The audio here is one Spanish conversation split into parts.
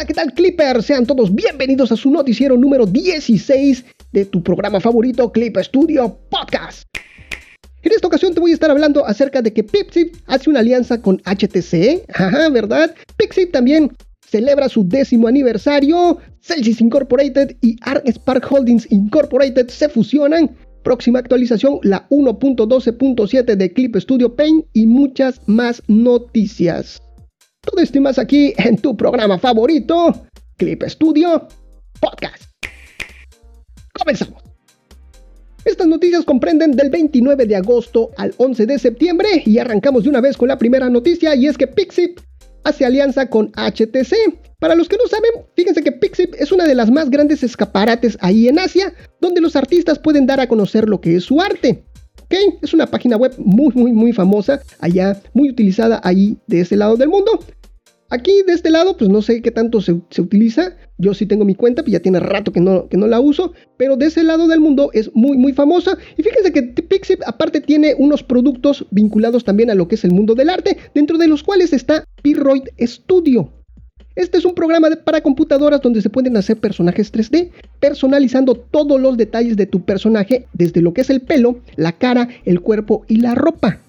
Hola, ¿qué tal Clipper? Sean todos bienvenidos a su noticiero número 16 de tu programa favorito Clip Studio Podcast. En esta ocasión te voy a estar hablando acerca de que Pipzip hace una alianza con HTC. Ajá, ¿verdad? Pipzip también celebra su décimo aniversario. Celsius Incorporated y Spark Holdings Incorporated se fusionan. Próxima actualización, la 1.12.7 de Clip Studio Paint y muchas más noticias. Todo esto aquí en tu programa favorito, Clip Studio Podcast. Comenzamos. Estas noticias comprenden del 29 de agosto al 11 de septiembre y arrancamos de una vez con la primera noticia y es que Pixip hace alianza con HTC. Para los que no saben, fíjense que Pixip es una de las más grandes escaparates ahí en Asia, donde los artistas pueden dar a conocer lo que es su arte. Es una página web muy, muy, muy famosa, allá, muy utilizada ahí de ese lado del mundo. Aquí de este lado, pues no sé qué tanto se, utiliza. Yo sí tengo mi cuenta, pues ya tiene rato que no, que no la uso. Pero de ese lado del mundo es muy, muy famosa. Y fíjense que Pixip aparte tiene unos productos vinculados también a lo que es el mundo del arte, dentro de los cuales está Piroid Studio. Este es un programa para computadoras donde se pueden hacer personajes 3D, personalizando todos los detalles de tu personaje, desde lo que es el pelo, la cara, el cuerpo y la ropa.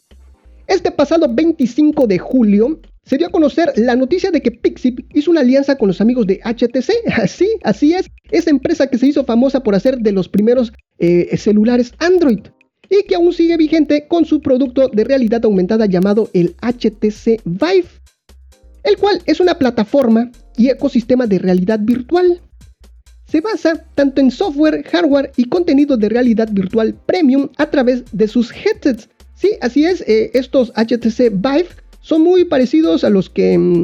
Este pasado 25 de julio, se dio a conocer la noticia de que Pixip hizo una alianza con los amigos de HTC. Así, así es, esa empresa que se hizo famosa por hacer de los primeros eh, celulares Android y que aún sigue vigente con su producto de realidad aumentada llamado el HTC Vive, el cual es una plataforma y ecosistema de realidad virtual. Se basa tanto en software, hardware y contenido de realidad virtual premium a través de sus headsets. Sí, así es, eh, estos HTC Vive son muy parecidos a los que mm,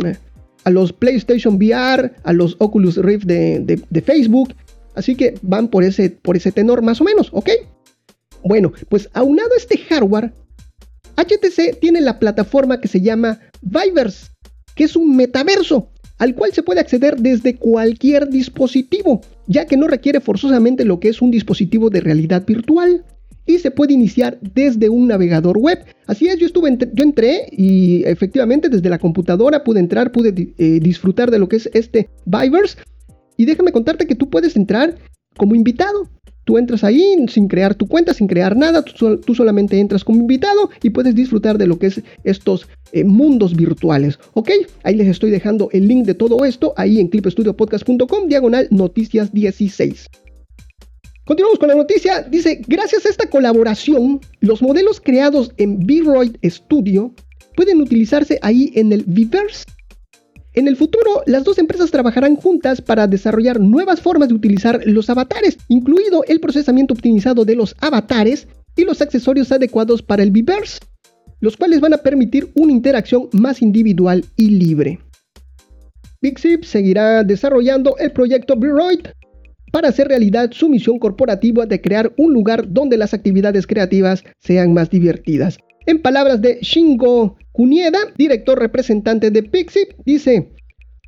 a los PlayStation VR, a los Oculus Rift de, Facebook. Así que van por ese, por ese tenor más o menos, ¿ok? Bueno, pues aunado a este hardware, HTC tiene la plataforma que se llama Vivers, que es un metaverso al cual se puede acceder desde cualquier dispositivo, ya que no requiere forzosamente lo que es un dispositivo de realidad virtual y se puede iniciar desde un navegador web. Así es, yo estuve, yo entré y efectivamente desde la computadora pude entrar, pude eh, disfrutar de lo que es este Vivers. Y déjame contarte que tú puedes entrar como invitado. Tú entras ahí sin crear tu cuenta, sin crear nada, tú, solamente entras como invitado y puedes disfrutar de lo que es estos eh, mundos virtuales. ¿Ok? Ahí les estoy dejando el link de todo esto ahí en clipstudiopodcast.com, diagonal noticias 16. Continuamos con la noticia. Dice, gracias a esta colaboración, los modelos creados en V-Roid Studio pueden utilizarse ahí en el Viverse. En el futuro, las dos empresas trabajarán juntas para desarrollar nuevas formas de utilizar los avatares, incluido el procesamiento optimizado de los avatares y los accesorios adecuados para el Viverse, los cuales van a permitir una interacción más individual y libre. Pixip seguirá desarrollando el proyecto V-Roid para hacer realidad su misión corporativa de crear un lugar donde las actividades creativas sean más divertidas. En palabras de Shingo Kunieda, director representante de Pixip, dice,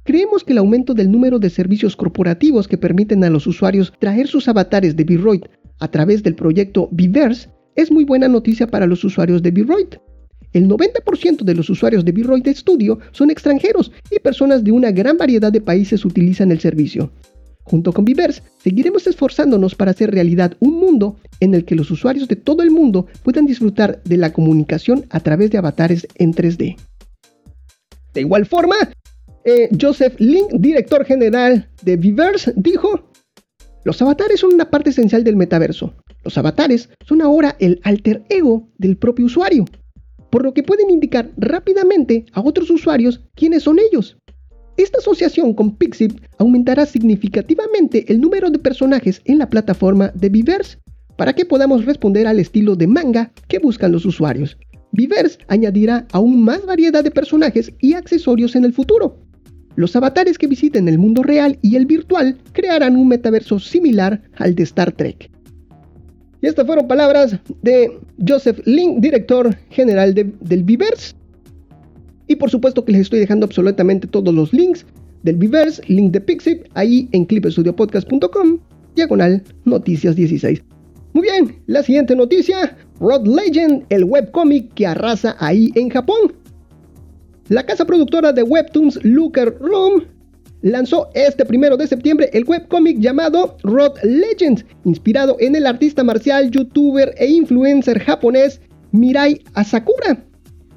Creemos que el aumento del número de servicios corporativos que permiten a los usuarios traer sus avatares de Vroid a través del proyecto Viverse es muy buena noticia para los usuarios de Vroid. El 90% de los usuarios de Vroid Studio son extranjeros y personas de una gran variedad de países utilizan el servicio. Junto con Vivers, seguiremos esforzándonos para hacer realidad un mundo en el que los usuarios de todo el mundo puedan disfrutar de la comunicación a través de avatares en 3D. De igual forma, eh, Joseph Link, director general de Vivers, dijo, los avatares son una parte esencial del metaverso. Los avatares son ahora el alter ego del propio usuario, por lo que pueden indicar rápidamente a otros usuarios quiénes son ellos. Esta asociación con Pixip aumentará significativamente el número de personajes en la plataforma de Viverse para que podamos responder al estilo de manga que buscan los usuarios. Viverse añadirá aún más variedad de personajes y accesorios en el futuro. Los avatares que visiten el mundo real y el virtual crearán un metaverso similar al de Star Trek. Y estas fueron palabras de Joseph Lin, director general del Viverse. Y por supuesto que les estoy dejando absolutamente todos los links del Viverse, link de Pixip, ahí en clipestudiopodcast.com, diagonal noticias 16. Muy bien, la siguiente noticia, Rod Legend, el webcomic que arrasa ahí en Japón. La casa productora de webtoons Looker Room lanzó este primero de septiembre el webcómic llamado Rod Legends, inspirado en el artista marcial, youtuber e influencer japonés Mirai Asakura.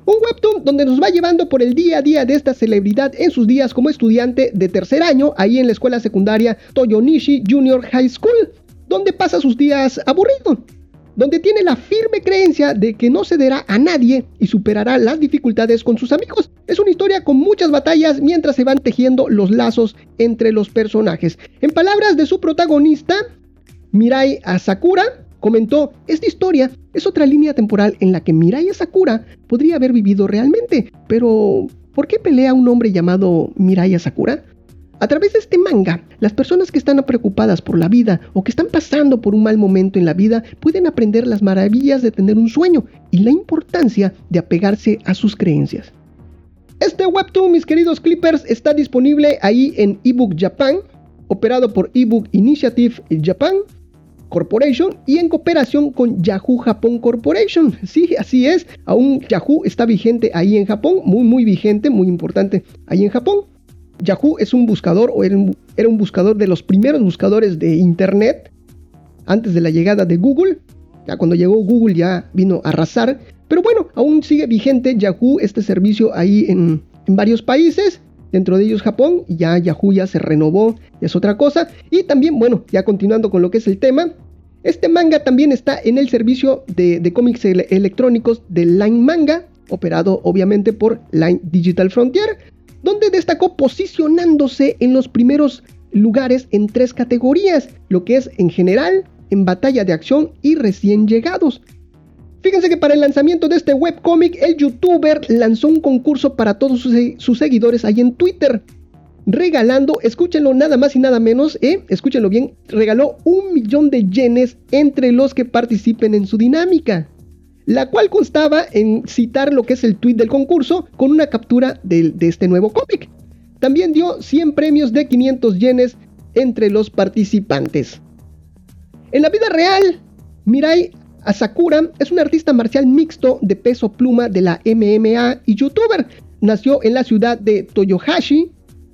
Un webtoon donde nos va llevando por el día a día de esta celebridad en sus días como estudiante de tercer año ahí en la escuela secundaria Toyonishi Junior High School, donde pasa sus días aburrido, donde tiene la firme creencia de que no cederá a nadie y superará las dificultades con sus amigos. Es una historia con muchas batallas mientras se van tejiendo los lazos entre los personajes. En palabras de su protagonista, Mirai Asakura, comentó, esta historia es otra línea temporal en la que Mirai Sakura podría haber vivido realmente, pero ¿por qué pelea un hombre llamado Mirai Sakura? A través de este manga, las personas que están preocupadas por la vida o que están pasando por un mal momento en la vida pueden aprender las maravillas de tener un sueño y la importancia de apegarse a sus creencias. Este webtoon, mis queridos clippers, está disponible ahí en ebook Japan, operado por ebook Initiative Japan, Corporation y en cooperación con Yahoo Japón Corporation. Sí, así es. Aún Yahoo está vigente ahí en Japón, muy muy vigente, muy importante ahí en Japón. Yahoo es un buscador o era un, buscador de los primeros buscadores de Internet antes de la llegada de Google. Ya cuando llegó Google ya vino a arrasar. Pero bueno, aún sigue vigente Yahoo, este servicio ahí en, en varios países dentro de ellos Japón, ya Yahoo ya se renovó, es otra cosa. Y también, bueno, ya continuando con lo que es el tema, este manga también está en el servicio de, cómics electrónicos de Line Manga, operado obviamente por Line Digital Frontier, donde destacó posicionándose en los primeros lugares en tres categorías, lo que es en general, en batalla de acción y recién llegados. Fíjense que para el lanzamiento de este webcómic, el youtuber lanzó un concurso para todos sus, sus seguidores ahí en Twitter, regalando, escúchenlo nada más y nada menos, ¿eh? escúchenlo bien, regaló un millón de yenes entre los que participen en su dinámica, la cual constaba en citar lo que es el tweet del concurso con una captura de, de este nuevo cómic. También dio 100 premios de 500 yenes entre los participantes. En la vida real, Mirai Asakura es un artista marcial mixto de peso pluma de la MMA y youtuber. Nació en la ciudad de Toyohashi,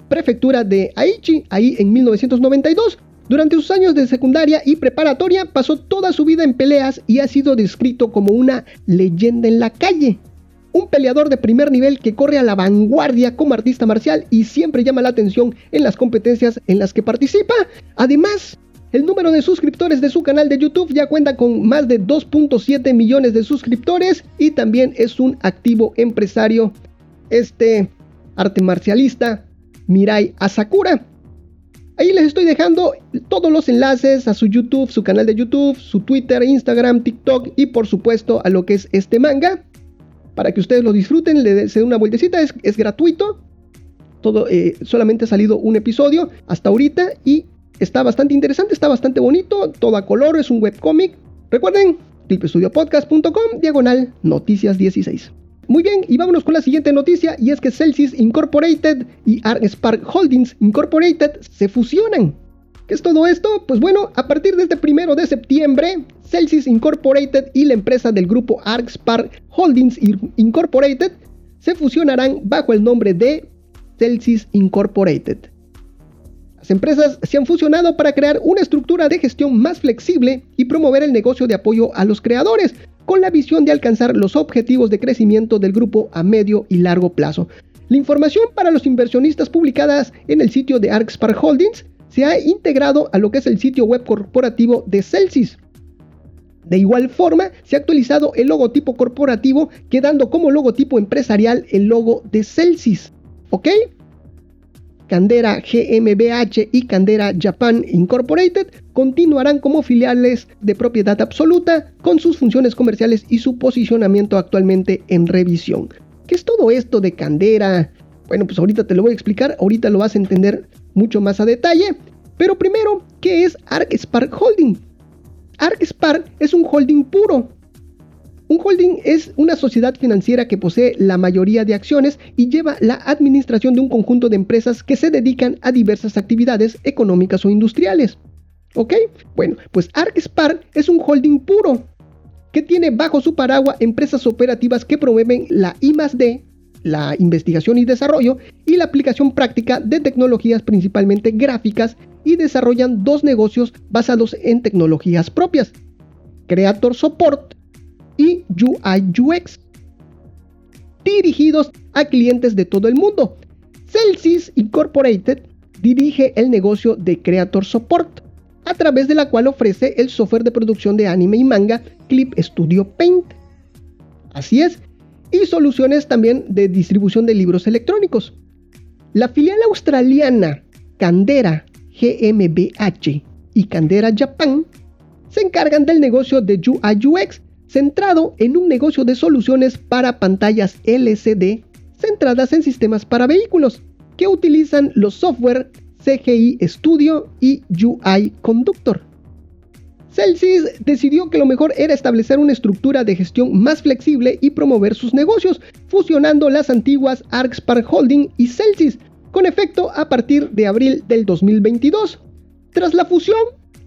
prefectura de Aichi, ahí en 1992. Durante sus años de secundaria y preparatoria pasó toda su vida en peleas y ha sido descrito como una leyenda en la calle. Un peleador de primer nivel que corre a la vanguardia como artista marcial y siempre llama la atención en las competencias en las que participa. Además, el número de suscriptores de su canal de YouTube ya cuenta con más de 2.7 millones de suscriptores y también es un activo empresario. Este arte marcialista Mirai Asakura. Ahí les estoy dejando todos los enlaces a su YouTube, su canal de YouTube, su Twitter, Instagram, TikTok y por supuesto a lo que es este manga. Para que ustedes lo disfruten, le den una vueltecita, es, gratuito. Todo, eh, solamente ha salido un episodio hasta ahorita y está bastante interesante, está bastante bonito, todo a color, es un webcomic. Recuerden, clipestudiopodcast.com, diagonal, noticias 16. Muy bien, y vámonos con la siguiente noticia, y es que Celsius Incorporated y ArcSpark Holdings Incorporated se fusionan. ¿Qué es todo esto? Pues bueno, a partir de este primero de septiembre, Celsius Incorporated y la empresa del grupo ArcSpark Holdings Incorporated se fusionarán bajo el nombre de Celsius Incorporated. Las empresas se han fusionado para crear una estructura de gestión más flexible y promover el negocio de apoyo a los creadores, con la visión de alcanzar los objetivos de crecimiento del grupo a medio y largo plazo. La información para los inversionistas publicadas en el sitio de ArcSpark Holdings se ha integrado a lo que es el sitio web corporativo de Celsius. De igual forma, se ha actualizado el logotipo corporativo, quedando como logotipo empresarial el logo de Celsius. ¿Ok? Candera GmbH y Candera Japan Incorporated continuarán como filiales de propiedad absoluta con sus funciones comerciales y su posicionamiento actualmente en revisión. ¿Qué es todo esto de Candera? Bueno, pues ahorita te lo voy a explicar, ahorita lo vas a entender mucho más a detalle. Pero primero, ¿qué es ArcSpark Holding? ArcSpark es un holding puro, un holding es una sociedad financiera que posee la mayoría de acciones y lleva la administración de un conjunto de empresas que se dedican a diversas actividades económicas o industriales. ¿Ok? Bueno, pues ArcSpark es un holding puro que tiene bajo su paraguas empresas operativas que promueven la I D, la investigación y desarrollo y la aplicación práctica de tecnologías principalmente gráficas y desarrollan dos negocios basados en tecnologías propias, Creator Support y UI UX, dirigidos a clientes de todo el mundo. Celsius Incorporated dirige el negocio de Creator Support, a través de la cual ofrece el software de producción de anime y manga Clip Studio Paint. Así es, y soluciones también de distribución de libros electrónicos. La filial australiana Candera GmbH y Candera Japan se encargan del negocio de UI UX, centrado en un negocio de soluciones para pantallas LCD centradas en sistemas para vehículos, que utilizan los software CGI Studio y UI Conductor. Celsius decidió que lo mejor era establecer una estructura de gestión más flexible y promover sus negocios, fusionando las antiguas ArcSpark Holding y Celsius, con efecto a partir de abril del 2022. Tras la fusión,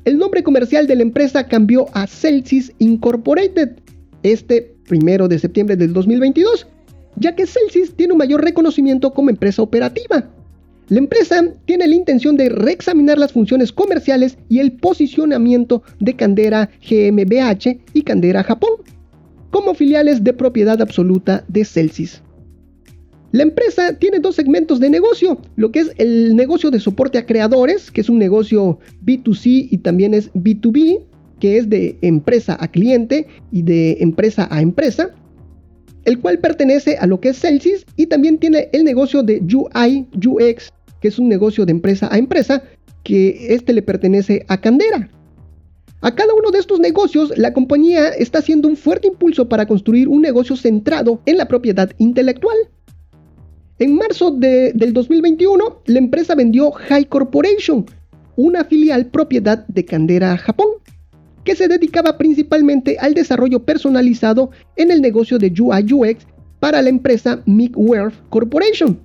el nombre comercial de la empresa cambió a Celsius Incorporated, este primero de septiembre del 2022, ya que Celsius tiene un mayor reconocimiento como empresa operativa. La empresa tiene la intención de reexaminar las funciones comerciales y el posicionamiento de Candera GmbH y Candera Japón como filiales de propiedad absoluta de Celsius. La empresa tiene dos segmentos de negocio, lo que es el negocio de soporte a creadores, que es un negocio B2C y también es B2B, que es de empresa a cliente y de empresa a empresa, el cual pertenece a lo que es Celsius y también tiene el negocio de UI UX que es un negocio de empresa a empresa, que este le pertenece a Candera. A cada uno de estos negocios, la compañía está haciendo un fuerte impulso para construir un negocio centrado en la propiedad intelectual. En marzo del 2021, la empresa vendió High Corporation, una filial propiedad de Candera Japón, que se dedicaba principalmente al desarrollo personalizado en el negocio de UI UX para la empresa Micworth Corporation.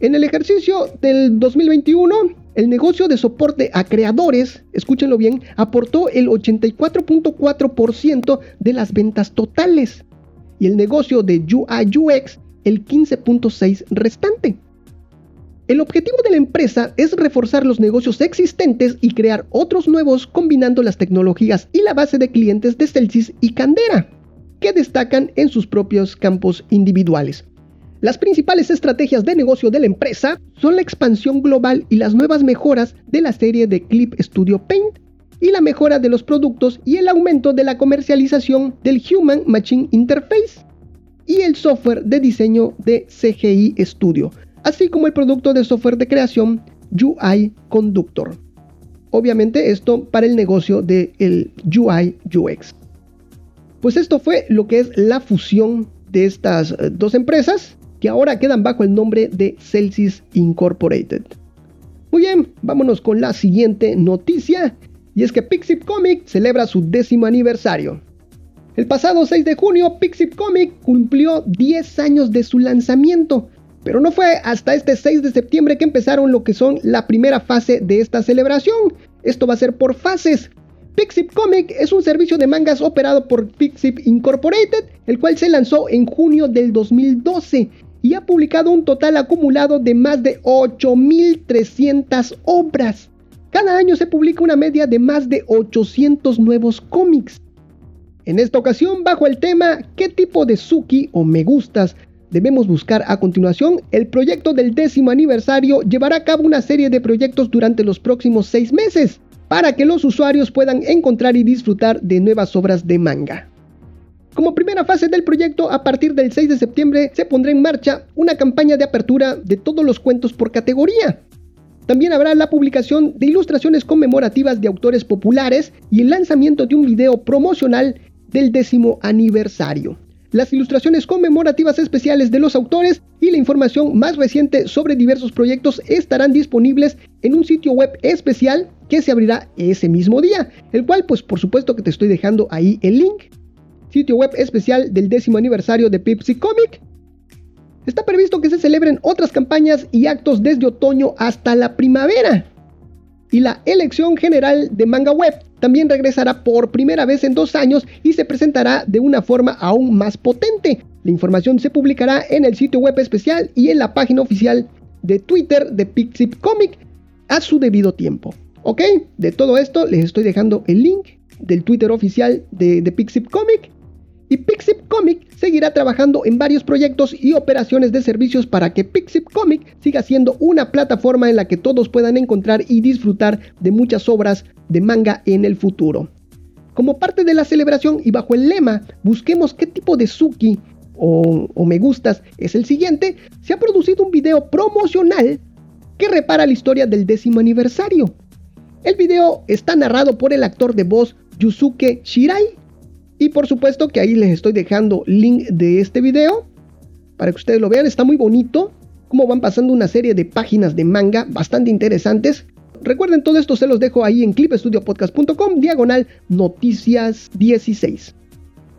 En el ejercicio del 2021, el negocio de soporte a creadores, escúchenlo bien, aportó el 84.4% de las ventas totales y el negocio de UI UX el 15.6% restante. El objetivo de la empresa es reforzar los negocios existentes y crear otros nuevos combinando las tecnologías y la base de clientes de Celsius y Candera, que destacan en sus propios campos individuales. Las principales estrategias de negocio de la empresa son la expansión global y las nuevas mejoras de la serie de Clip Studio Paint y la mejora de los productos y el aumento de la comercialización del Human Machine Interface y el software de diseño de CGI Studio, así como el producto de software de creación UI Conductor. Obviamente esto para el negocio del el UI UX. Pues esto fue lo que es la fusión de estas eh, dos empresas que ahora quedan bajo el nombre de Celsius Incorporated. Muy bien, vámonos con la siguiente noticia, y es que Pixip Comic celebra su décimo aniversario. El pasado 6 de junio, Pixip Comic cumplió 10 años de su lanzamiento, pero no fue hasta este 6 de septiembre que empezaron lo que son la primera fase de esta celebración. Esto va a ser por fases. Pixip Comic es un servicio de mangas operado por Pixip Incorporated, el cual se lanzó en junio del 2012 y ha publicado un total acumulado de más de 8.300 obras. Cada año se publica una media de más de 800 nuevos cómics. En esta ocasión, bajo el tema ¿Qué tipo de Suki o me gustas debemos buscar a continuación? El proyecto del décimo aniversario llevará a cabo una serie de proyectos durante los próximos seis meses para que los usuarios puedan encontrar y disfrutar de nuevas obras de manga. Como primera fase del proyecto, a partir del 6 de septiembre se pondrá en marcha una campaña de apertura de todos los cuentos por categoría. También habrá la publicación de ilustraciones conmemorativas de autores populares y el lanzamiento de un video promocional del décimo aniversario. Las ilustraciones conmemorativas especiales de los autores y la información más reciente sobre diversos proyectos estarán disponibles en un sitio web especial que se abrirá ese mismo día, el cual pues por supuesto que te estoy dejando ahí el link sitio web especial del décimo aniversario de Pepsi Comic. Está previsto que se celebren otras campañas y actos desde otoño hasta la primavera. Y la elección general de Manga Web también regresará por primera vez en dos años y se presentará de una forma aún más potente. La información se publicará en el sitio web especial y en la página oficial de Twitter de Pixip Comic a su debido tiempo. ¿Ok? De todo esto les estoy dejando el link del Twitter oficial de, de Pixip Comic y Pixip Comic seguirá trabajando en varios proyectos y operaciones de servicios para que Pixip Comic siga siendo una plataforma en la que todos puedan encontrar y disfrutar de muchas obras de manga en el futuro. Como parte de la celebración y bajo el lema Busquemos qué tipo de Suki o, o me gustas es el siguiente, se ha producido un video promocional que repara la historia del décimo aniversario. El video está narrado por el actor de voz Yusuke Shirai y por supuesto que ahí les estoy dejando link de este video para que ustedes lo vean. Está muy bonito cómo van pasando una serie de páginas de manga bastante interesantes. Recuerden, todo esto se los dejo ahí en clipestudiopodcast.com, diagonal noticias 16.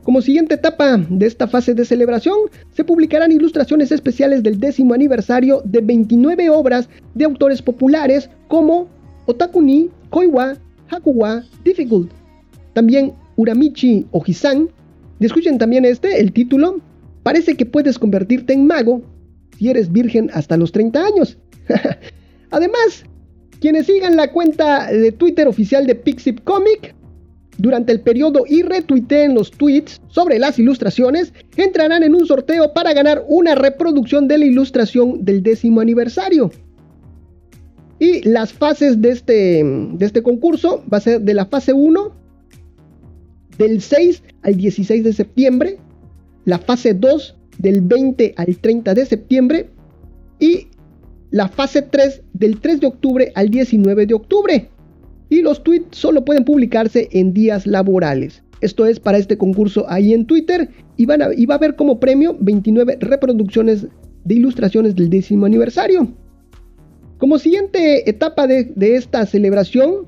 Como siguiente etapa de esta fase de celebración, se publicarán ilustraciones especiales del décimo aniversario de 29 obras de autores populares como Otakuni, Koiwa, Hakuwa, Difficult. También Uramichi Ojisan. Escuchen también este, el título. Parece que puedes convertirte en mago si eres virgen hasta los 30 años. Además, quienes sigan la cuenta de Twitter oficial de Pixip Comic durante el periodo y retuiteen los tweets sobre las ilustraciones, entrarán en un sorteo para ganar una reproducción de la ilustración del décimo aniversario. Y las fases de este, de este concurso va a ser de la fase 1 del 6 al 16 de septiembre, la fase 2 del 20 al 30 de septiembre y la fase 3 del 3 de octubre al 19 de octubre. Y los tweets solo pueden publicarse en días laborales. Esto es para este concurso ahí en Twitter y, van a, va a haber como premio 29 reproducciones de ilustraciones del décimo aniversario. Como siguiente etapa de, de esta celebración,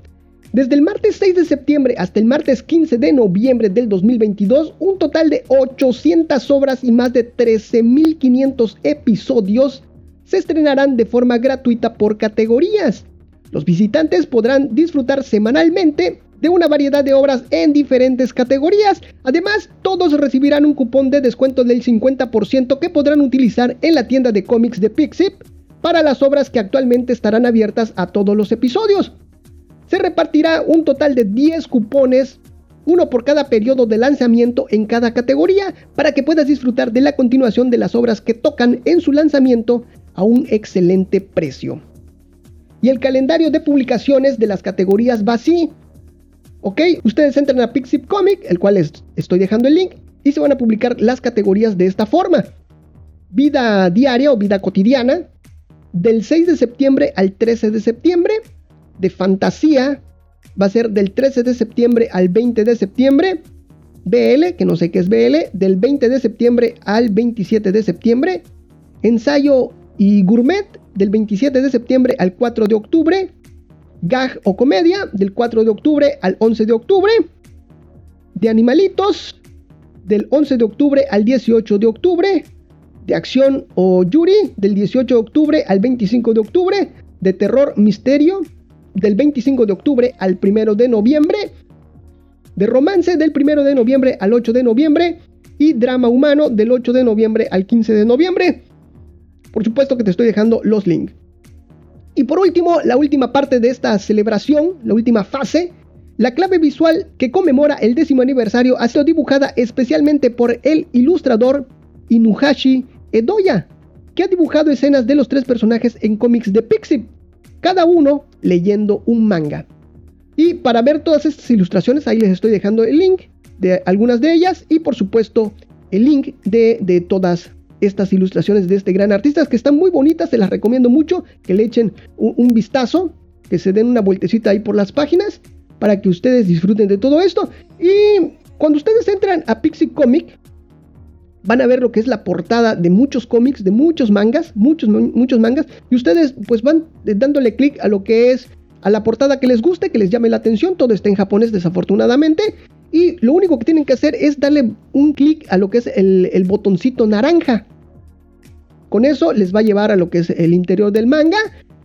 desde el martes 6 de septiembre hasta el martes 15 de noviembre del 2022, un total de 800 obras y más de 13.500 episodios se estrenarán de forma gratuita por categorías. Los visitantes podrán disfrutar semanalmente de una variedad de obras en diferentes categorías. Además, todos recibirán un cupón de descuento del 50% que podrán utilizar en la tienda de cómics de Pixip para las obras que actualmente estarán abiertas a todos los episodios se repartirá un total de 10 cupones, uno por cada periodo de lanzamiento en cada categoría, para que puedas disfrutar de la continuación de las obras que tocan en su lanzamiento a un excelente precio. Y el calendario de publicaciones de las categorías va así. Ok, ustedes entran a Pixip Comic, el cual les estoy dejando el link, y se van a publicar las categorías de esta forma. Vida diaria o vida cotidiana, del 6 de septiembre al 13 de septiembre de fantasía va a ser del 13 de septiembre al 20 de septiembre. BL, que no sé qué es BL, del 20 de septiembre al 27 de septiembre. Ensayo y gourmet del 27 de septiembre al 4 de octubre. Gag o comedia del 4 de octubre al 11 de octubre. De animalitos del 11 de octubre al 18 de octubre. De acción o yuri del 18 de octubre al 25 de octubre. De terror misterio del 25 de octubre al 1 de noviembre, de romance del 1 de noviembre al 8 de noviembre y drama humano del 8 de noviembre al 15 de noviembre. Por supuesto que te estoy dejando los links. Y por último, la última parte de esta celebración, la última fase, la clave visual que conmemora el décimo aniversario ha sido dibujada especialmente por el ilustrador Inuhashi Edoya, que ha dibujado escenas de los tres personajes en cómics de Pixie cada uno leyendo un manga. Y para ver todas estas ilustraciones, ahí les estoy dejando el link de algunas de ellas y por supuesto el link de, todas estas ilustraciones de este gran artista que están muy bonitas, se las recomiendo mucho que le echen un, vistazo, que se den una vueltecita ahí por las páginas para que ustedes disfruten de todo esto. Y cuando ustedes entran a Pixie Comic, van a ver lo que es la portada de muchos cómics, de muchos mangas, muchos, muchos mangas, y ustedes pues van dándole clic a lo que es, a la portada que les guste, que les llame la atención, todo está en japonés desafortunadamente, y lo único que tienen que hacer es darle un clic a lo que es el, el botoncito naranja. Con eso les va a llevar a lo que es el interior del manga,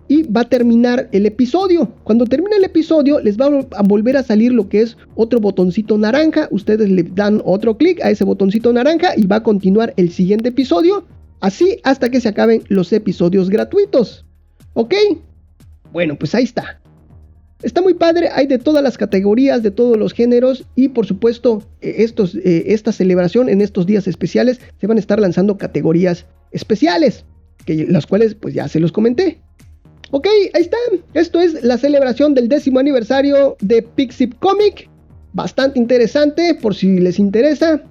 y va a terminar el episodio. Cuando termine el episodio les va a volver a salir lo que es otro botoncito naranja. Ustedes le dan otro clic a ese botoncito naranja y va a continuar el siguiente episodio. Así hasta que se acaben los episodios gratuitos. ¿Ok? Bueno, pues ahí está. Está muy padre, hay de todas las categorías, de todos los géneros y por supuesto eh, estos, eh, esta celebración en estos días especiales se van a estar lanzando categorías especiales, que, las cuales pues ya se los comenté. Ok, ahí está. Esto es la celebración del décimo aniversario de Pixip Comic. Bastante interesante por si les interesa.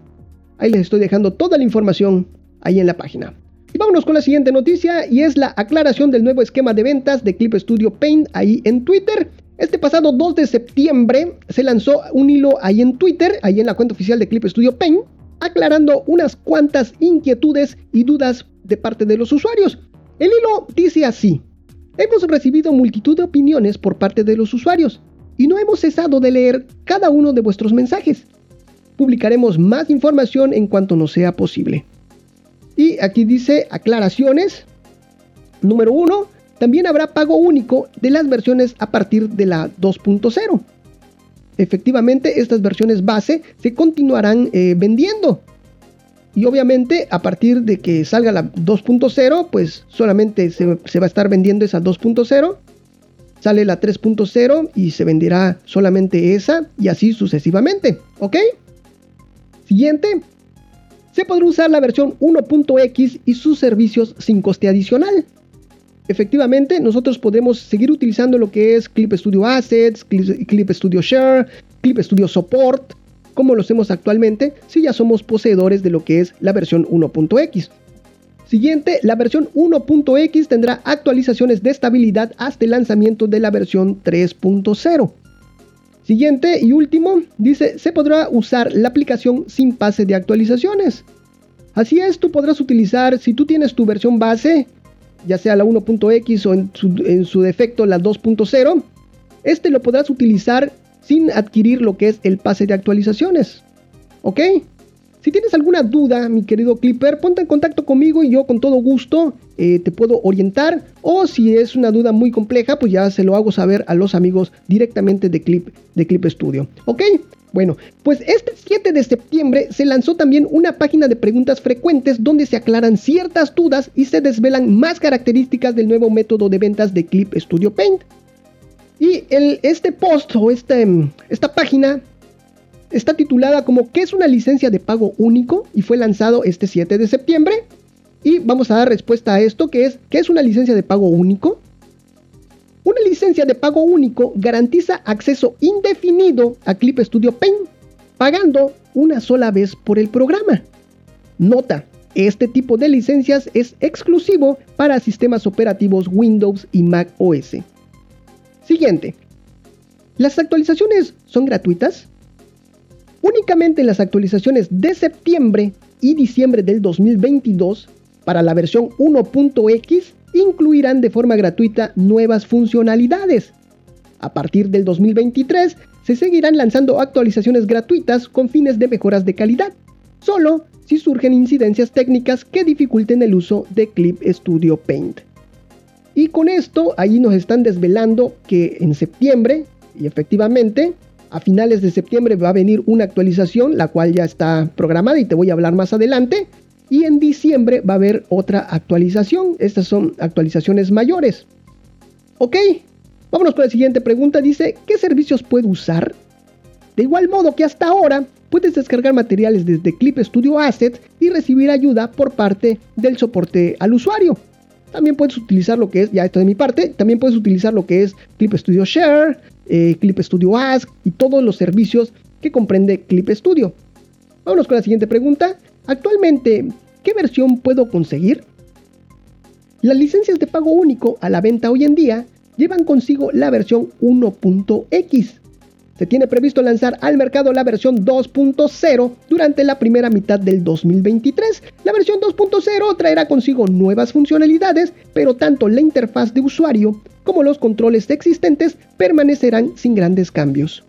Ahí les estoy dejando toda la información ahí en la página. Y vámonos con la siguiente noticia y es la aclaración del nuevo esquema de ventas de Clip Studio Paint ahí en Twitter. Este pasado 2 de septiembre se lanzó un hilo ahí en Twitter, ahí en la cuenta oficial de Clip Studio Paint, aclarando unas cuantas inquietudes y dudas de parte de los usuarios. El hilo dice así. Hemos recibido multitud de opiniones por parte de los usuarios y no hemos cesado de leer cada uno de vuestros mensajes. Publicaremos más información en cuanto nos sea posible. Y aquí dice aclaraciones. Número 1. También habrá pago único de las versiones a partir de la 2.0. Efectivamente, estas versiones base se continuarán eh, vendiendo y obviamente a partir de que salga la 2.0, pues solamente se, va a estar vendiendo esa 2.0. Sale la 3.0 y se venderá solamente esa y así sucesivamente. ¿Ok? Siguiente. Se podrá usar la versión 1.x y sus servicios sin coste adicional. Efectivamente, nosotros podemos seguir utilizando lo que es Clip Studio Assets, Clip Studio Share, Clip Studio Support, como lo hacemos actualmente si ya somos poseedores de lo que es la versión 1.x. Siguiente, la versión 1.x tendrá actualizaciones de estabilidad hasta el lanzamiento de la versión 3.0. Siguiente y último, dice, se podrá usar la aplicación sin pase de actualizaciones. Así es, tú podrás utilizar, si tú tienes tu versión base, ya sea la 1.x o en su, en su defecto la 2.0, este lo podrás utilizar sin adquirir lo que es el pase de actualizaciones. ¿Ok? Si tienes alguna duda, mi querido Clipper, ponte en contacto conmigo y yo con todo gusto eh, te puedo orientar. O si es una duda muy compleja, pues ya se lo hago saber a los amigos directamente de Clip, de Clip Studio. ¿Ok? Bueno, pues este 7 de septiembre se lanzó también una página de preguntas frecuentes donde se aclaran ciertas dudas y se desvelan más características del nuevo método de ventas de Clip Studio Paint. Y este post o este, esta página está titulada como ¿Qué es una licencia de pago único? Y fue lanzado este 7 de septiembre. Y vamos a dar respuesta a esto, que es ¿qué es una licencia de pago único? Una licencia de pago único garantiza acceso indefinido a Clip Studio Paint, pagando una sola vez por el programa. Nota, este tipo de licencias es exclusivo para sistemas operativos Windows y Mac OS. Siguiente. ¿Las actualizaciones son gratuitas? Únicamente las actualizaciones de septiembre y diciembre del 2022 para la versión 1.x incluirán de forma gratuita nuevas funcionalidades. A partir del 2023 se seguirán lanzando actualizaciones gratuitas con fines de mejoras de calidad, solo si surgen incidencias técnicas que dificulten el uso de Clip Studio Paint. Y con esto, ahí nos están desvelando que en septiembre, y efectivamente, a finales de septiembre va a venir una actualización, la cual ya está programada y te voy a hablar más adelante. Y en diciembre va a haber otra actualización. Estas son actualizaciones mayores. Ok, vámonos con la siguiente pregunta. Dice, ¿qué servicios puedo usar? De igual modo que hasta ahora, puedes descargar materiales desde Clip Studio Assets y recibir ayuda por parte del soporte al usuario. También puedes utilizar lo que es, ya esto de mi parte, también puedes utilizar lo que es Clip Studio Share, eh, Clip Studio Ask y todos los servicios que comprende Clip Studio. Vámonos con la siguiente pregunta. Actualmente, ¿qué versión puedo conseguir? Las licencias de pago único a la venta hoy en día llevan consigo la versión 1.x, se tiene previsto lanzar al mercado la versión 2.0 durante la primera mitad del 2023. La versión 2.0 traerá consigo nuevas funcionalidades, pero tanto la interfaz de usuario como los controles existentes permanecerán sin grandes cambios.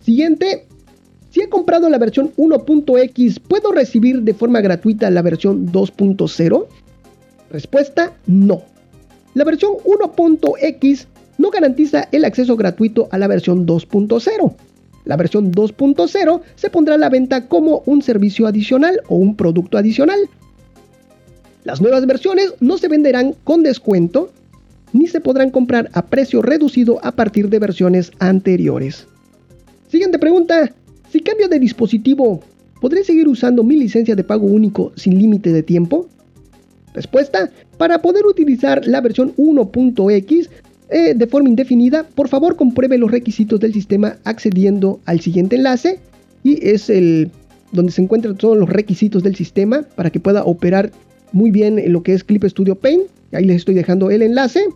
Siguiente. Si he comprado la versión 1.x, ¿puedo recibir de forma gratuita la versión 2.0? Respuesta no. la versión 1.x no garantiza el acceso gratuito a la versión 2.0. La versión 2.0 se pondrá a la venta como un servicio adicional o un producto adicional. Las nuevas versiones no se venderán con descuento ni se podrán comprar a precio reducido a partir de versiones anteriores. Siguiente pregunta. Si cambio de dispositivo, ¿podré seguir usando mi licencia de pago único sin límite de tiempo? Respuesta. Para poder utilizar la versión 1.x eh, de forma indefinida, por favor compruebe los requisitos del sistema accediendo al siguiente enlace y es el donde se encuentran todos los requisitos del sistema para que pueda operar muy bien en lo que es Clip Studio Paint. Ahí les estoy dejando el enlace.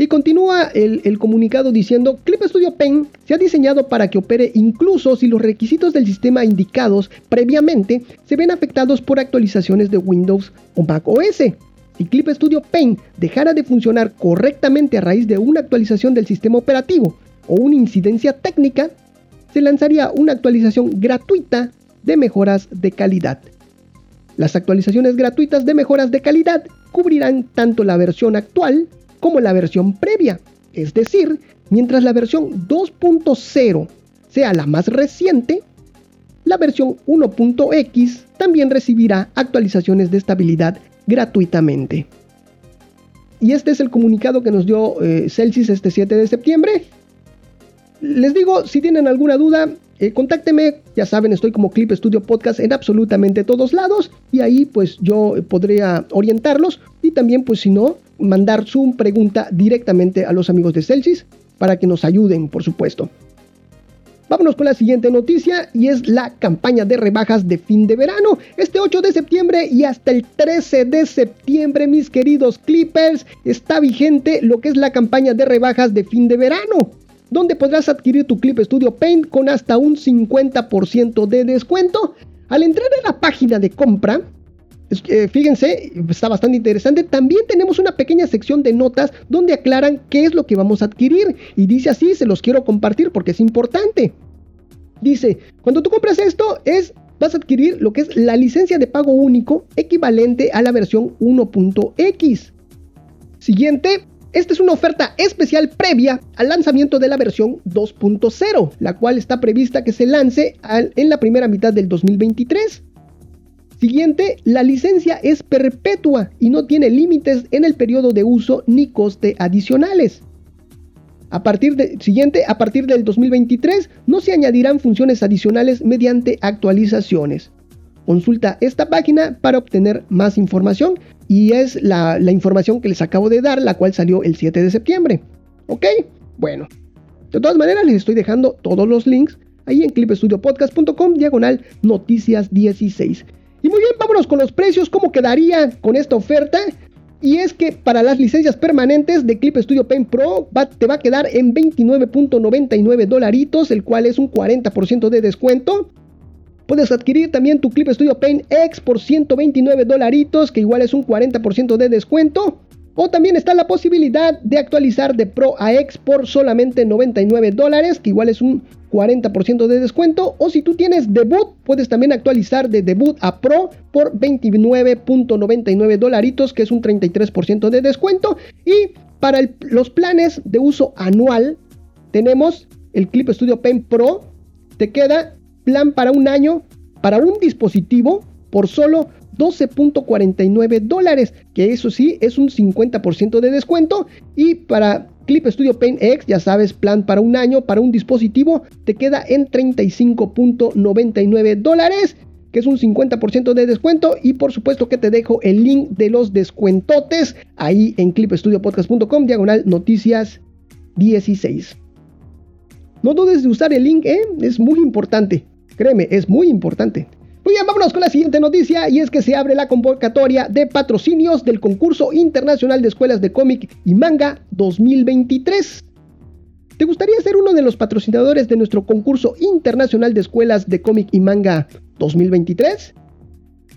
Y continúa el, comunicado diciendo, Clip Studio Paint se ha diseñado para que opere incluso si los requisitos del sistema indicados previamente se ven afectados por actualizaciones de Windows o Mac OS. Si Clip Studio Paint dejara de funcionar correctamente a raíz de una actualización del sistema operativo o una incidencia técnica, se lanzaría una actualización gratuita de mejoras de calidad. Las actualizaciones gratuitas de mejoras de calidad cubrirán tanto la versión actual como la versión previa. Es decir, mientras la versión 2.0 sea la más reciente, la versión 1.x también recibirá actualizaciones de estabilidad gratuitamente. Y este es el comunicado que nos dio eh, Celsius este 7 de septiembre. Les digo, si tienen alguna duda, eh, contácteme, ya saben, estoy como Clip Studio Podcast en absolutamente todos lados y ahí pues yo podría orientarlos y también pues si no, mandar su pregunta directamente a los amigos de Celsius para que nos ayuden, por supuesto. Vámonos con la siguiente noticia y es la campaña de rebajas de fin de verano. Este 8 de septiembre y hasta el 13 de septiembre, mis queridos Clippers, está vigente lo que es la campaña de rebajas de fin de verano, donde podrás adquirir tu Clip Studio Paint con hasta un 50% de descuento. Al entrar en la página de compra, eh, fíjense, está bastante interesante. También tenemos una pequeña sección de notas donde aclaran qué es lo que vamos a adquirir. Y dice así, se los quiero compartir porque es importante. Dice, cuando tú compras esto es, vas a adquirir lo que es la licencia de pago único equivalente a la versión 1.x. Siguiente, esta es una oferta especial previa al lanzamiento de la versión 2.0, la cual está prevista que se lance en la primera mitad del 2023. Siguiente, la licencia es perpetua y no tiene límites en el periodo de uso ni coste adicionales. A partir de, siguiente, a partir del 2023 no se añadirán funciones adicionales mediante actualizaciones. Consulta esta página para obtener más información y es la, la información que les acabo de dar, la cual salió el 7 de septiembre. ¿Ok? Bueno, de todas maneras les estoy dejando todos los links ahí en clipstudiopodcast.com diagonal noticias 16. Y muy bien, vámonos con los precios, cómo quedaría con esta oferta. Y es que para las licencias permanentes de Clip Studio Paint Pro te va a quedar en 29.99 dolaritos, el cual es un 40% de descuento. Puedes adquirir también tu Clip Studio Paint X por 129 dolaritos, que igual es un 40% de descuento. O también está la posibilidad de actualizar de Pro a X por solamente 99 dólares, que igual es un 40% de descuento. O si tú tienes debut, puedes también actualizar de debut a Pro por 29.99 dolaritos, que es un 33% de descuento. Y para los planes de uso anual, tenemos el Clip Studio Paint Pro. Te queda plan para un año, para un dispositivo, por solo 12.49 dólares, que eso sí es un 50% de descuento. Y para Clip Studio Paint X, ya sabes, plan para un año, para un dispositivo, te queda en 35.99 dólares que es un 50% de descuento y por supuesto que te dejo el link de los descuentotes ahí en clipstudiopodcast.com diagonal noticias 16. No dudes de usar el link, ¿eh? es muy importante, créeme, es muy importante. Muy bien, vámonos con la siguiente noticia y es que se abre la convocatoria de patrocinios del concurso internacional de escuelas de cómic y manga 2023. ¿Te gustaría ser uno de los patrocinadores de nuestro concurso internacional de escuelas de cómic y manga 2023?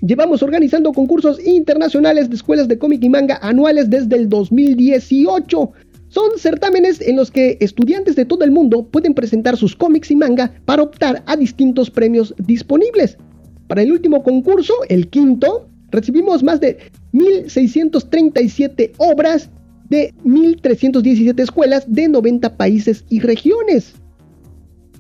Llevamos organizando concursos internacionales de escuelas de cómic y manga anuales desde el 2018. Son certámenes en los que estudiantes de todo el mundo pueden presentar sus cómics y manga para optar a distintos premios disponibles. Para el último concurso, el quinto, recibimos más de 1.637 obras de 1.317 escuelas de 90 países y regiones.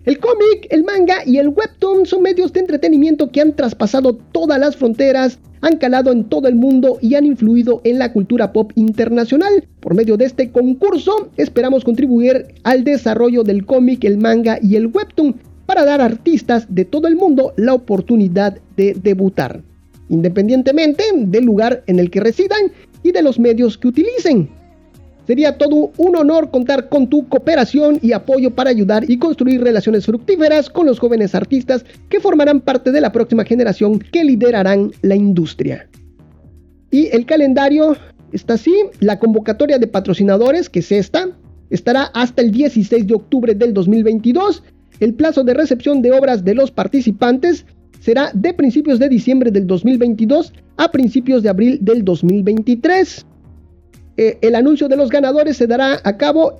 El cómic, el manga y el webtoon son medios de entretenimiento que han traspasado todas las fronteras, han calado en todo el mundo y han influido en la cultura pop internacional. Por medio de este concurso esperamos contribuir al desarrollo del cómic, el manga y el webtoon para dar a artistas de todo el mundo la oportunidad de debutar, independientemente del lugar en el que residan y de los medios que utilicen. Sería todo un honor contar con tu cooperación y apoyo para ayudar y construir relaciones fructíferas con los jóvenes artistas que formarán parte de la próxima generación que liderarán la industria. Y el calendario está así, la convocatoria de patrocinadores, que es esta, estará hasta el 16 de octubre del 2022. El plazo de recepción de obras de los participantes será de principios de diciembre del 2022 a principios de abril del 2023. Eh, el anuncio de los ganadores se dará a cabo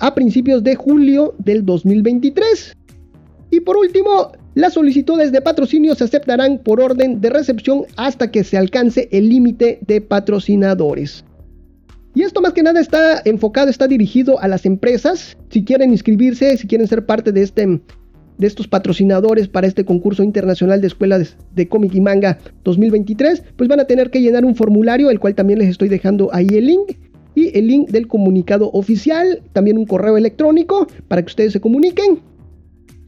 a principios de julio del 2023. Y por último, las solicitudes de patrocinio se aceptarán por orden de recepción hasta que se alcance el límite de patrocinadores. Y esto más que nada está enfocado, está dirigido a las empresas. Si quieren inscribirse, si quieren ser parte de, este, de estos patrocinadores para este concurso internacional de escuelas de cómic y manga 2023, pues van a tener que llenar un formulario, el cual también les estoy dejando ahí el link y el link del comunicado oficial, también un correo electrónico para que ustedes se comuniquen.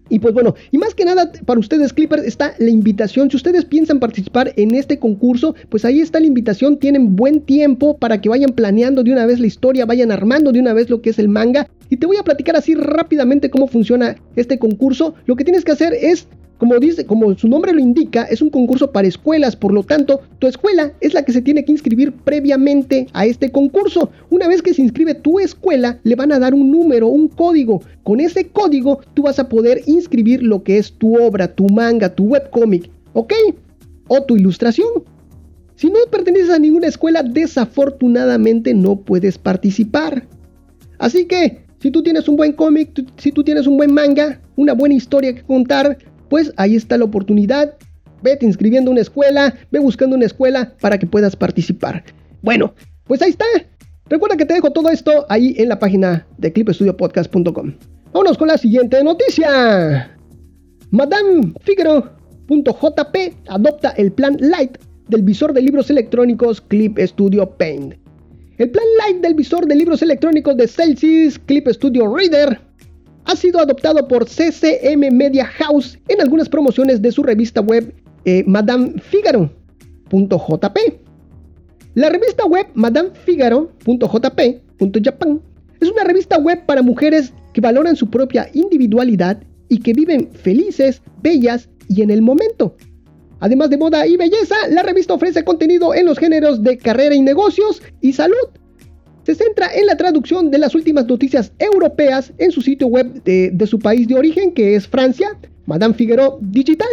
Y pues bueno, y más que nada para ustedes Clippers está la invitación. Si ustedes piensan participar en este concurso, pues ahí está la invitación. Tienen buen tiempo para que vayan planeando de una vez la historia, vayan armando de una vez lo que es el manga. Y te voy a platicar así rápidamente cómo funciona este concurso. Lo que tienes que hacer es como dice, como su nombre lo indica, es un concurso para escuelas, por lo tanto, tu escuela es la que se tiene que inscribir previamente a este concurso. Una vez que se inscribe tu escuela, le van a dar un número, un código. Con ese código, tú vas a poder inscribir lo que es tu obra, tu manga, tu webcomic, ¿ok? O tu ilustración. Si no perteneces a ninguna escuela, desafortunadamente no puedes participar. Así que, si tú tienes un buen cómic, si tú tienes un buen manga, una buena historia que contar, pues ahí está la oportunidad. Vete inscribiendo una escuela, ve buscando una escuela para que puedas participar. Bueno, pues ahí está. Recuerda que te dejo todo esto ahí en la página de clipestudiopodcast.com. Vámonos con la siguiente noticia. Madame Figaro.jp adopta el plan Light del visor de libros electrónicos Clip Studio Paint. El plan Light del visor de libros electrónicos de Celsius Clip Studio Reader ha sido adoptado por CCM Media House en algunas promociones de su revista web eh, madamefigaro.jp. La revista web madamefigaro.jp.japan es una revista web para mujeres que valoran su propia individualidad y que viven felices, bellas y en el momento. Además de moda y belleza, la revista ofrece contenido en los géneros de carrera y negocios y salud, se centra en la traducción de las últimas noticias europeas en su sitio web de, su país de origen, que es Francia, Madame Figueroa Digital,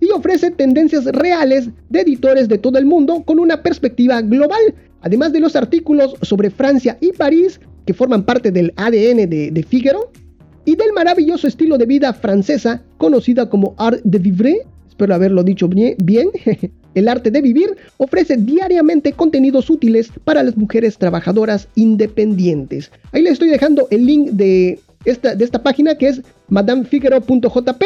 y ofrece tendencias reales de editores de todo el mundo con una perspectiva global, además de los artículos sobre Francia y París, que forman parte del ADN de, de Figaro, y del maravilloso estilo de vida francesa conocida como Art de Vivre, espero haberlo dicho bien, El arte de vivir ofrece diariamente contenidos útiles para las mujeres trabajadoras independientes. Ahí les estoy dejando el link de esta, de esta página que es madamefigaro.jp.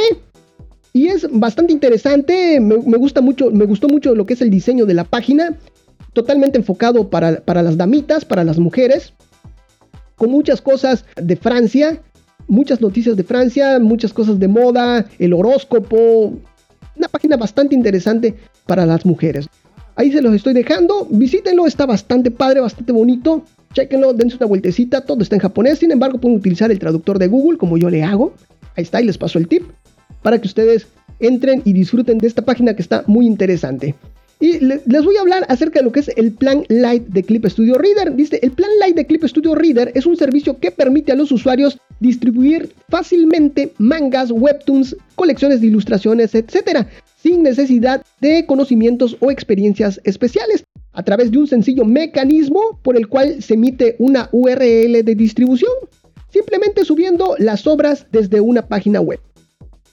Y es bastante interesante, me, gusta mucho, me gustó mucho lo que es el diseño de la página, totalmente enfocado para, para las damitas, para las mujeres, con muchas cosas de Francia, muchas noticias de Francia, muchas cosas de moda, el horóscopo, una página bastante interesante para las mujeres. Ahí se los estoy dejando, visítenlo, está bastante padre, bastante bonito. Chequenlo, dense una vueltecita, todo está en japonés, sin embargo pueden utilizar el traductor de Google como yo le hago. Ahí está, y les paso el tip para que ustedes entren y disfruten de esta página que está muy interesante. Y les voy a hablar acerca de lo que es el plan Light de Clip Studio Reader. Dice, el plan Light de Clip Studio Reader es un servicio que permite a los usuarios distribuir fácilmente mangas, webtoons, colecciones de ilustraciones, etc., sin necesidad de conocimientos o experiencias especiales, a través de un sencillo mecanismo por el cual se emite una URL de distribución, simplemente subiendo las obras desde una página web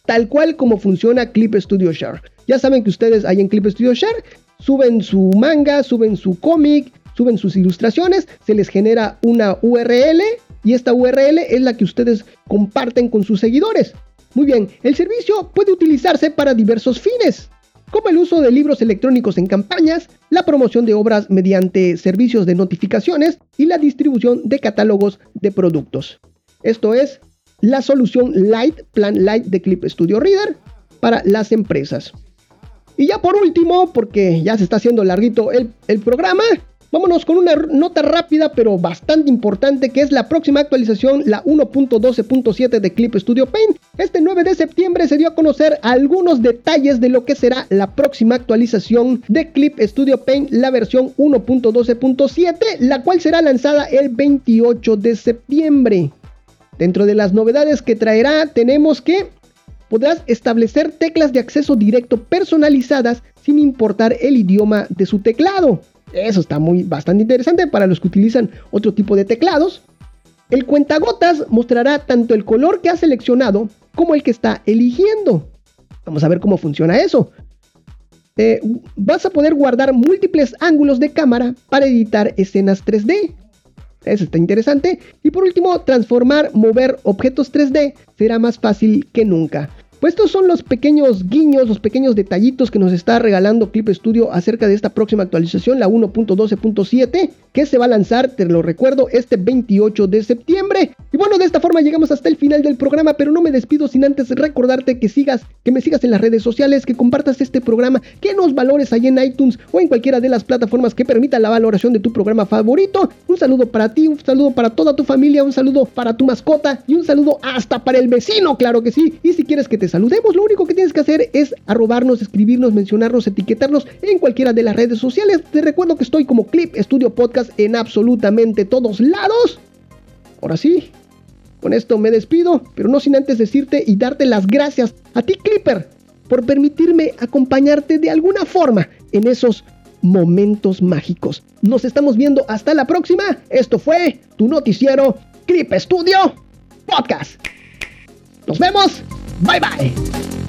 tal cual como funciona Clip Studio Share. Ya saben que ustedes ahí en Clip Studio Share suben su manga, suben su cómic, suben sus ilustraciones, se les genera una URL y esta URL es la que ustedes comparten con sus seguidores. Muy bien, el servicio puede utilizarse para diversos fines, como el uso de libros electrónicos en campañas, la promoción de obras mediante servicios de notificaciones y la distribución de catálogos de productos. Esto es la solución Light, Plan Light de Clip Studio Reader para las empresas. Y ya por último, porque ya se está haciendo larguito el, el programa, Vámonos con una nota rápida pero bastante importante que es la próxima actualización, la 1.12.7 de Clip Studio Paint. Este 9 de septiembre se dio a conocer algunos detalles de lo que será la próxima actualización de Clip Studio Paint, la versión 1.12.7, la cual será lanzada el 28 de septiembre. Dentro de las novedades que traerá tenemos que podrás establecer teclas de acceso directo personalizadas sin importar el idioma de su teclado. Eso está muy bastante interesante para los que utilizan otro tipo de teclados. El cuentagotas mostrará tanto el color que ha seleccionado como el que está eligiendo. Vamos a ver cómo funciona eso. Eh, vas a poder guardar múltiples ángulos de cámara para editar escenas 3D. Eso está interesante. Y por último, transformar, mover objetos 3D será más fácil que nunca. Pues estos son los pequeños guiños, los pequeños detallitos que nos está regalando Clip Studio acerca de esta próxima actualización, la 1.12.7, que se va a lanzar, te lo recuerdo, este 28 de septiembre. Y bueno, de esta forma llegamos hasta el final del programa, pero no me despido sin antes recordarte que sigas, que me sigas en las redes sociales, que compartas este programa, que nos valores ahí en iTunes o en cualquiera de las plataformas que permita la valoración de tu programa favorito. Un saludo para ti, un saludo para toda tu familia, un saludo para tu mascota y un saludo hasta para el vecino, claro que sí. Y si quieres que te saludemos, lo único que tienes que hacer es arrobarnos, escribirnos, mencionarnos, etiquetarnos en cualquiera de las redes sociales. Te recuerdo que estoy como Clip Studio Podcast en absolutamente todos lados. Ahora sí, con esto me despido, pero no sin antes decirte y darte las gracias a ti, Clipper, por permitirme acompañarte de alguna forma en esos momentos mágicos. Nos estamos viendo hasta la próxima. Esto fue tu noticiero Clip Studio Podcast. Nos vemos. Bye bye.